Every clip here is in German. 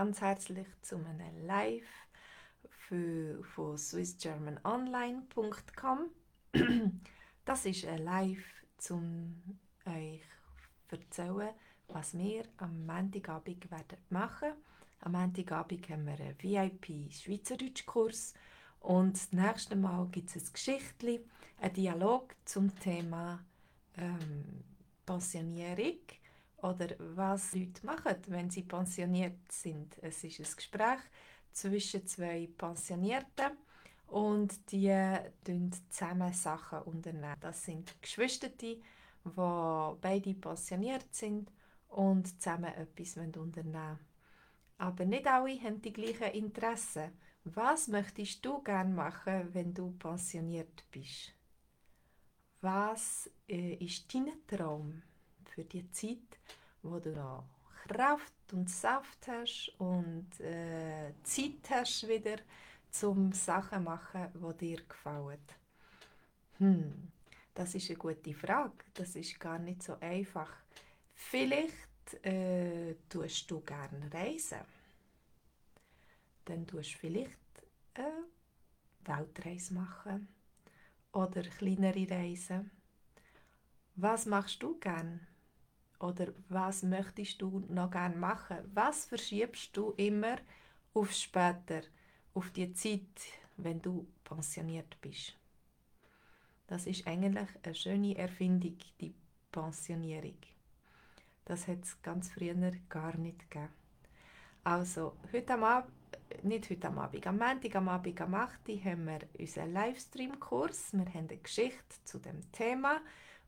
ganz herzlich zu einem Live für, von swissgermanonline.com. Das ist ein Live, um euch zu erzählen, was wir am Montagabend werden machen. Am Montagabend haben wir einen VIP-Schweizerdeutsch-Kurs und das nächste Mal gibt es ein Geschichtli, einen Dialog zum Thema ähm, Pensionierung oder was Leute machen, wenn sie pensioniert sind. Es ist ein Gespräch zwischen zwei Pensionierten und die unternehmen zusammen Sachen unternehmen. Das sind Geschwister, die beide pensioniert sind und zusammen etwas unternehmen wollen. Aber nicht alle haben die gleichen Interessen. Was möchtest du gerne machen, wenn du pensioniert bist? Was äh, ist dein Traum für die Zeit, wo du noch Kraft und Saft hast und äh, Zeit hast wieder zum Sachen machen, die dir gefallen? Hm, das ist eine gute Frage. Das ist gar nicht so einfach. Vielleicht äh, tust du gerne reisen. Dann tust du vielleicht eine Weltreise machen oder kleinere Reisen. Was machst du gern? Oder was möchtest du noch gern machen? Was verschiebst du immer auf später, auf die Zeit, wenn du pensioniert bist? Das ist eigentlich eine schöne Erfindung, die Pensionierung. Das hat es ganz früher gar nicht gegeben. Also, heute am Abend nicht heute am Abend, am Montag am Abend am 8. haben wir unseren Livestream-Kurs. Wir haben eine Geschichte zu dem Thema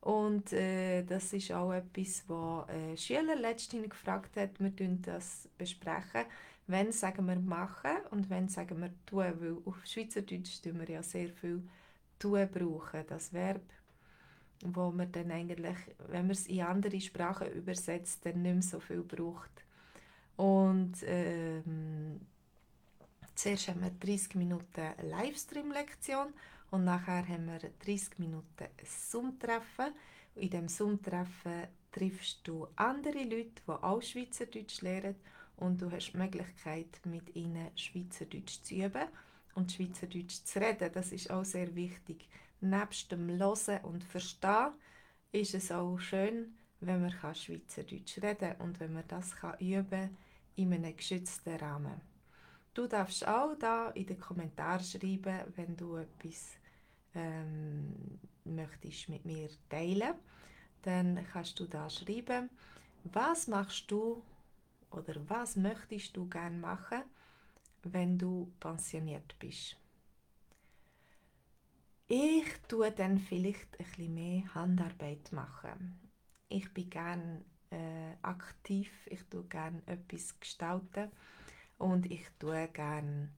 und äh, das ist auch etwas, was äh, Schüler letztens gefragt hat. Wir besprechen das besprechen. Wenn sagen wir machen und wenn sagen wir tun, weil auf Schweizerdeutsch tun wir ja sehr viel tun brauchen, das Verb wo man dann eigentlich, wenn man es in andere Sprachen übersetzt, dann nicht mehr so viel braucht. Und ähm, Zuerst haben wir 30 Minuten Livestream-Lektion und nachher haben wir 30 Minuten Zoom-Treffen. In diesem Zoom-Treffen triffst du andere Leute, die auch Schweizerdeutsch lernen und du hast die Möglichkeit, mit ihnen Schweizerdeutsch zu üben und Schweizerdeutsch zu reden. Das ist auch sehr wichtig. Nebst dem Hören und Verstehen ist es auch schön, wenn man Schweizerdeutsch reden kann und wenn man das üben kann in einem geschützten Rahmen. Du darfst auch da in den Kommentaren schreiben, wenn du etwas ähm, möchtest mit mir teilen. Dann kannst du da schreiben, was machst du oder was möchtest du gerne machen, wenn du pensioniert bist. Ich tue dann vielleicht ein bisschen mehr Handarbeit machen. Ich bin gerne äh, aktiv, ich tue gerne etwas gestalten und ich tue gerne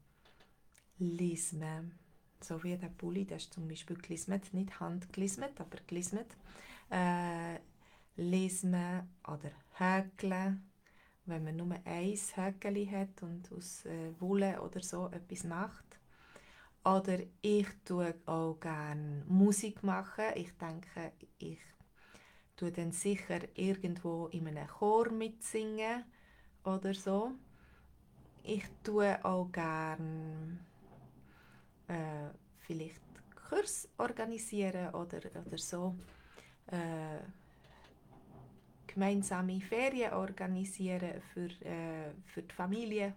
Lismen. So wie der Pulli, der ist zum Beispiel gelismet, nicht handgelismet, aber gelismet. Äh, Lismen oder Häkeln, wenn man nur ein Häkeli hat und aus äh, Wolle oder so etwas macht. Oder ich tue auch gerne Musik machen. Ich denke, ich tue dann sicher irgendwo in einem Chor mitsingen oder so. Ich tue auch gerne äh, vielleicht Kurs organisieren oder, oder so. Äh, gemeinsame Ferien organisieren für, äh, für die Familie,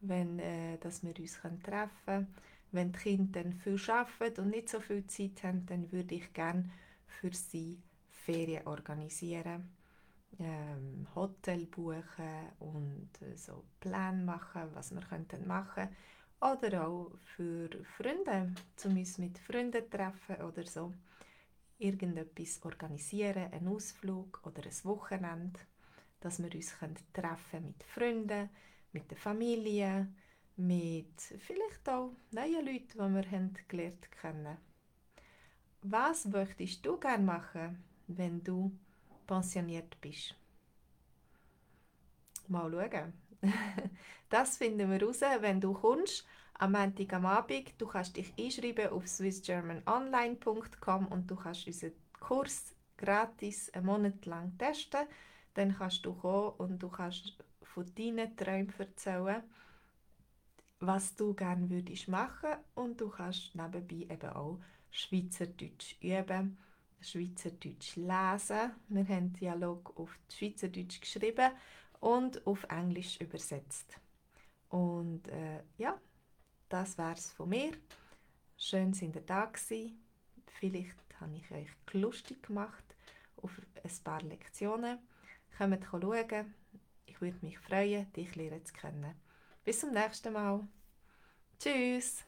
wenn äh, dass wir uns treffen können. Wenn die Kinder dann viel arbeiten und nicht so viel Zeit haben, dann würde ich gerne für sie Ferien organisieren ähm, Hotel buchen und äh, so Pläne machen, was wir könnten machen oder auch für Freunde, zum uns mit Freunden treffen oder so irgendetwas organisieren, einen Ausflug oder ein Wochenende, dass wir uns treffen mit Freunden, mit der Familie, mit vielleicht auch neuen Leuten, die wir haben gelernt kennen. Was möchtest du gerne machen, wenn du pensioniert bist. Mal schauen. das finden wir raus, wenn du kommst. Am Montag am Abend. Du kannst dich einschreiben auf swissgermanonline.com und du kannst unseren Kurs gratis einen Monat lang testen. Dann kannst du kommen und du kannst von deinen Träumen erzählen, was du gerne würdest machen und du kannst nebenbei eben auch Schweizerdeutsch üben, Schweizerdeutsch lesen. Wir haben Dialog auf Schweizerdeutsch geschrieben und auf Englisch übersetzt. Und äh, ja, das wäre es von mir. Schön, dass ihr da gewesen. Vielleicht habe ich euch lustig gemacht auf ein paar Lektionen. Kommt schauen. Ich würde mich freuen, dich lernen zu kennen. Bis zum nächsten Mal. Tschüss!